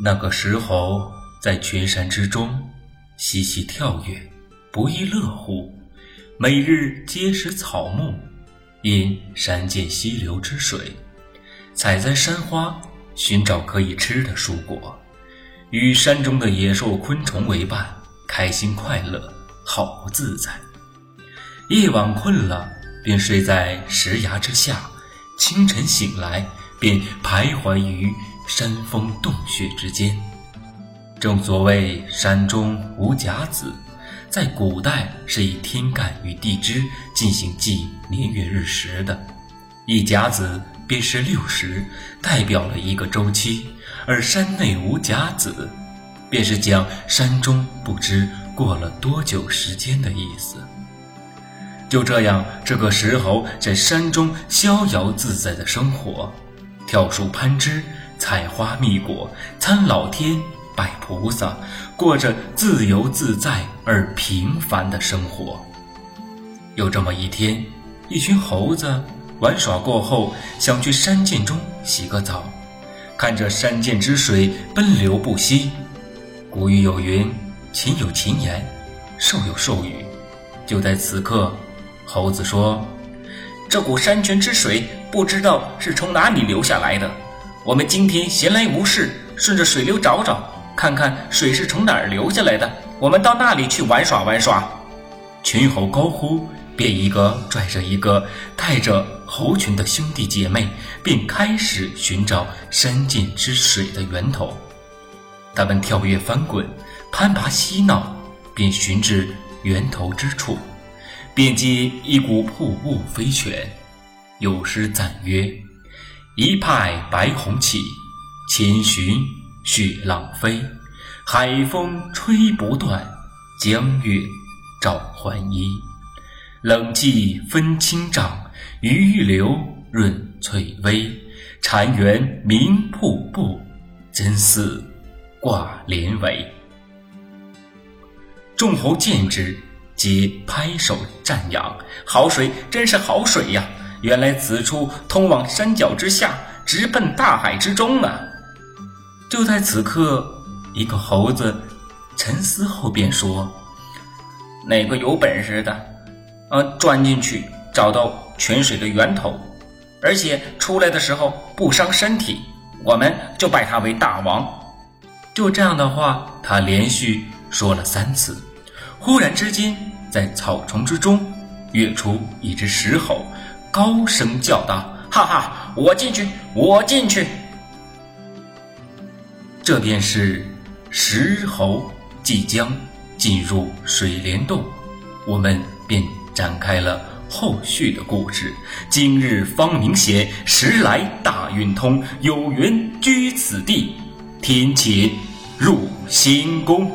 那个石猴在群山之中嬉戏跳跃，不亦乐乎。每日皆食草木，因山涧溪流之水，采摘山花，寻找可以吃的蔬果，与山中的野兽昆虫为伴，开心快乐，好不自在。夜晚困了，便睡在石崖之下；清晨醒来，便徘徊于。山峰洞穴之间，正所谓山中无甲子，在古代是以天干与地支进行记年月日时的，一甲子便是六十，代表了一个周期；而山内无甲子，便是讲山中不知过了多久时间的意思。就这样，这个石猴在山中逍遥自在的生活，跳树攀枝。采花蜜果，参老天，拜菩萨，过着自由自在而平凡的生活。有这么一天，一群猴子玩耍过后，想去山涧中洗个澡，看着山涧之水奔流不息。古语有云：“禽有禽言，兽有兽语。”就在此刻，猴子说：“这股山泉之水，不知道是从哪里流下来的。”我们今天闲来无事，顺着水流找找，看看水是从哪儿流下来的。我们到那里去玩耍玩耍。群猴高呼，便一个拽着一个，带着猴群的兄弟姐妹，便开始寻找山涧之水的源头。他们跳跃翻滚，攀爬嬉闹，便寻至源头之处，便见一股瀑布飞泉。有诗赞曰。一派白虹起，千寻雪浪飞。海风吹不断，江月照还衣。冷气分清丈，余流润翠微。潺湲鸣瀑布，真似挂帘帷。众猴见之，皆拍手赞扬：“好水，真是好水呀！”原来此处通往山脚之下，直奔大海之中啊！就在此刻，一个猴子沉思后便说：“哪个有本事的，呃，钻进去找到泉水的源头，而且出来的时候不伤身体，我们就拜他为大王。”就这样的话，他连续说了三次。忽然之间，在草丛之中跃出一只石猴。高声叫道：“哈哈，我进去，我进去！”这便是石猴即将进入水帘洞，我们便展开了后续的故事。今日方明显，时来大运通，有缘居此地，天且入仙宫。